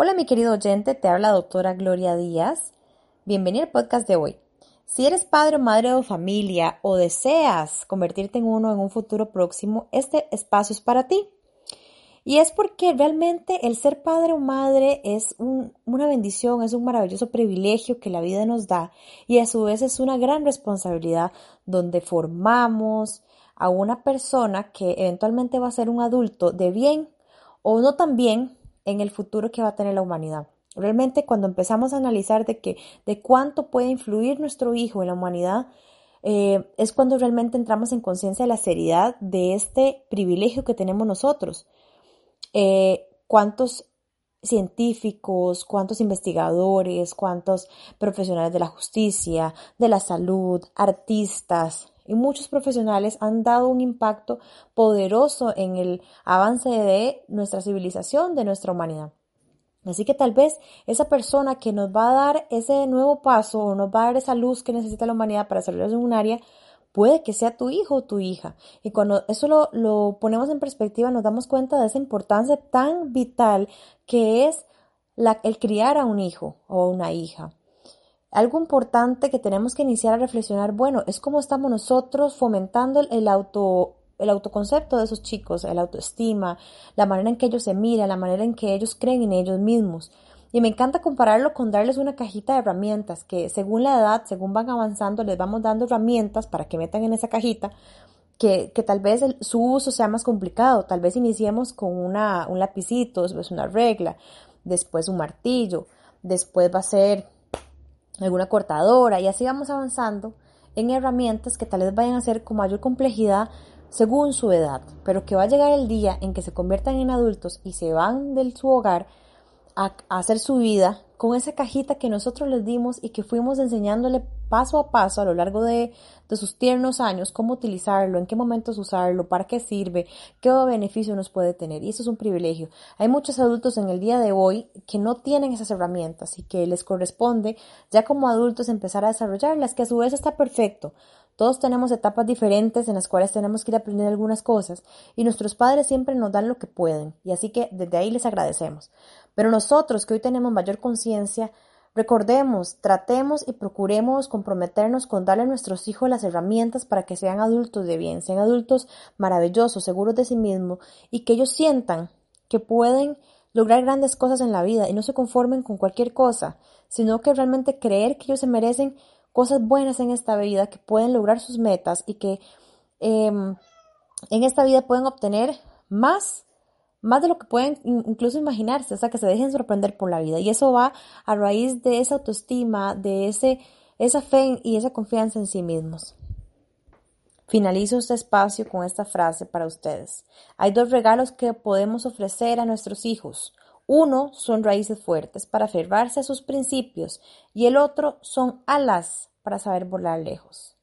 Hola mi querido oyente, te habla la doctora Gloria Díaz. Bienvenido al podcast de hoy. Si eres padre o madre de familia o deseas convertirte en uno en un futuro próximo, este espacio es para ti. Y es porque realmente el ser padre o madre es una bendición, es un maravilloso privilegio que la vida nos da y a su vez es una gran responsabilidad donde formamos a una persona que eventualmente va a ser un adulto de bien o no tan bien en el futuro que va a tener la humanidad. Realmente cuando empezamos a analizar de, de cuánto puede influir nuestro hijo en la humanidad, eh, es cuando realmente entramos en conciencia de la seriedad de este privilegio que tenemos nosotros. Eh, cuántos científicos, cuántos investigadores, cuántos profesionales de la justicia, de la salud, artistas, y muchos profesionales han dado un impacto poderoso en el avance de nuestra civilización, de nuestra humanidad. Así que tal vez esa persona que nos va a dar ese nuevo paso o nos va a dar esa luz que necesita la humanidad para salir de un área, puede que sea tu hijo o tu hija. Y cuando eso lo, lo ponemos en perspectiva, nos damos cuenta de esa importancia tan vital que es el criar a un hijo o una hija. Algo importante que tenemos que iniciar a reflexionar, bueno, es cómo estamos nosotros fomentando el, auto el autoconcepto de esos chicos, la autoestima, la manera en que ellos se miran, la manera en que ellos creen en ellos mismos. Y me encanta compararlo con darles una cajita de herramientas que según la edad, según van avanzando, les vamos dando herramientas para que metan en esa cajita que, que tal vez su uso sea más complicado. Tal vez iniciemos con una, un lapicito, después una regla, después un martillo, después va a ser alguna cortadora y así vamos avanzando en herramientas que tal vez vayan a ser con mayor complejidad según su edad, pero que va a llegar el día en que se conviertan en adultos y se van de su hogar a, hacer su vida con esa cajita que nosotros les dimos y que fuimos enseñándole paso a paso a lo largo de, de, sus tiernos años cómo utilizarlo, en qué momentos usarlo, para qué sirve, qué beneficio nos puede tener. Y eso es un privilegio. Hay muchos adultos en el día de hoy que no tienen esas herramientas y que les corresponde ya como adultos empezar a desarrollarlas, que a su vez está perfecto. Todos tenemos etapas diferentes en las cuales tenemos que ir a aprender algunas cosas y nuestros padres siempre nos dan lo que pueden y así que desde ahí les agradecemos. Pero nosotros que hoy tenemos mayor conciencia, recordemos, tratemos y procuremos comprometernos con darle a nuestros hijos las herramientas para que sean adultos de bien, sean adultos maravillosos, seguros de sí mismos y que ellos sientan que pueden lograr grandes cosas en la vida y no se conformen con cualquier cosa, sino que realmente creer que ellos se merecen cosas buenas en esta vida, que pueden lograr sus metas y que em, en esta vida pueden obtener más, más de lo que pueden incluso imaginarse, o sea, que se dejen sorprender por la vida. Y eso va a raíz de esa autoestima, de ese, esa fe y esa confianza en sí mismos. Finalizo este espacio con esta frase para ustedes. Hay dos regalos que podemos ofrecer a nuestros hijos. Uno son raíces fuertes para aferrarse a sus principios y el otro son alas para saber volar lejos.